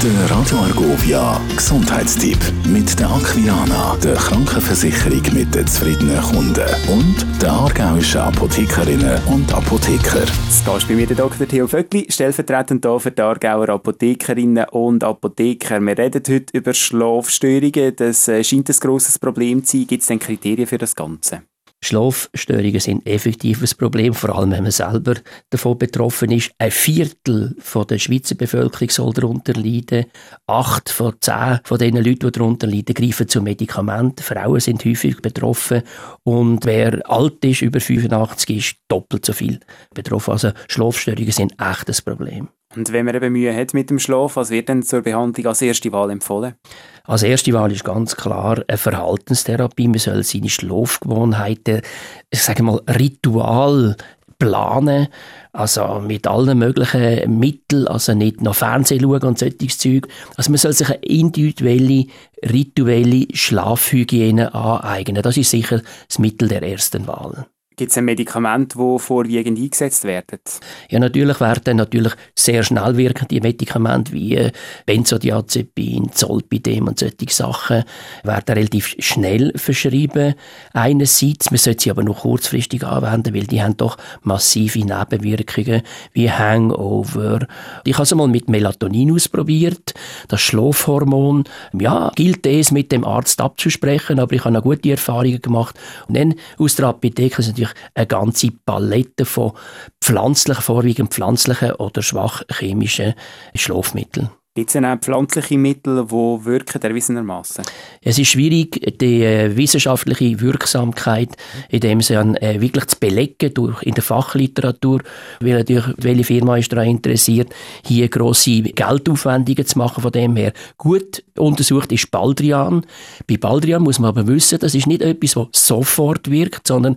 Der Radio Argovia Gesundheitstipp mit der Aquilana, der Krankenversicherung mit den zufriedenen Kunden und der aargauischen Apothekerinnen und Apotheker. Jetzt Gast bei mir der Dr. Theo Vöckli, stellvertretend hier für die Aargauer Apothekerinnen und Apotheker. Wir reden heute über Schlafstörungen. Das äh, scheint ein grosses Problem zu sein. Gibt es denn Kriterien für das Ganze? Schlafstörungen sind effektiv ein Problem, vor allem wenn man selber davon betroffen ist. Ein Viertel von der Schweizer Bevölkerung soll darunter leiden. Acht von zehn von den Leuten, die darunter leiden, greifen zu Medikamenten. Frauen sind häufig betroffen. Und wer alt ist, über 85, ist doppelt so viel betroffen. Also Schlafstörungen sind echt ein Problem. Und wenn man eben Mühe hat mit dem Schlaf, was wird denn zur Behandlung als erste Wahl empfohlen? Als erste Wahl ist ganz klar eine Verhaltenstherapie. Man soll seine Schlafgewohnheiten, ich sage mal, Ritual planen, also mit allen möglichen Mitteln, also nicht noch Fernsehen schauen und solches Zeug. Also man soll sich eine individuelle, rituelle Schlafhygiene aneignen. Das ist sicher das Mittel der ersten Wahl. Gibt es ein Medikament, die vorwiegend eingesetzt werden? Ja, natürlich werden natürlich sehr schnell wirkende Medikamente wie äh, Benzodiazepin, Zolpidem und solche Sachen werden relativ schnell verschrieben. Einerseits, man sollte sie aber noch kurzfristig anwenden, weil die haben doch massive Nebenwirkungen wie Hangover. Ich habe es mal mit Melatonin ausprobiert, das Schlafhormon. Ja, gilt es mit dem Arzt abzusprechen, aber ich habe noch gute Erfahrungen gemacht. Und dann aus der Apotheke sind natürlich eine ganze Palette von pflanzlichen, vorwiegend pflanzlichen oder schwach chemischen Schlafmitteln. Gibt es denn auch pflanzliche Mittel, die wirken, erwiesenermaßen? Es ist schwierig, die äh, wissenschaftliche Wirksamkeit in dem Sinne äh, wirklich zu belegen durch, in der Fachliteratur, weil natürlich, welche Firma ist daran interessiert, hier grosse Geldaufwendungen zu machen von dem her. Gut untersucht ist Baldrian. Bei Baldrian muss man aber wissen, das ist nicht etwas, was sofort wirkt, sondern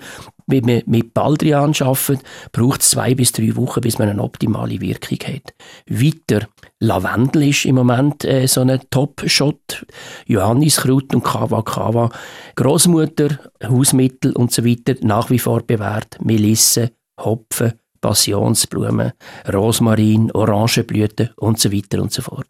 wenn man mit Baldrian arbeitet, braucht es zwei bis drei Wochen, bis man eine optimale Wirkung hat. Weiter, Lavendel ist im Moment äh, so ein Top-Shot. Johanniskraut und Kava Kava. Großmutter, Hausmittel und so weiter nach wie vor bewährt. Melisse, Hopfen, Passionsblumen, Rosmarin, Orangenblüten und so weiter und so fort.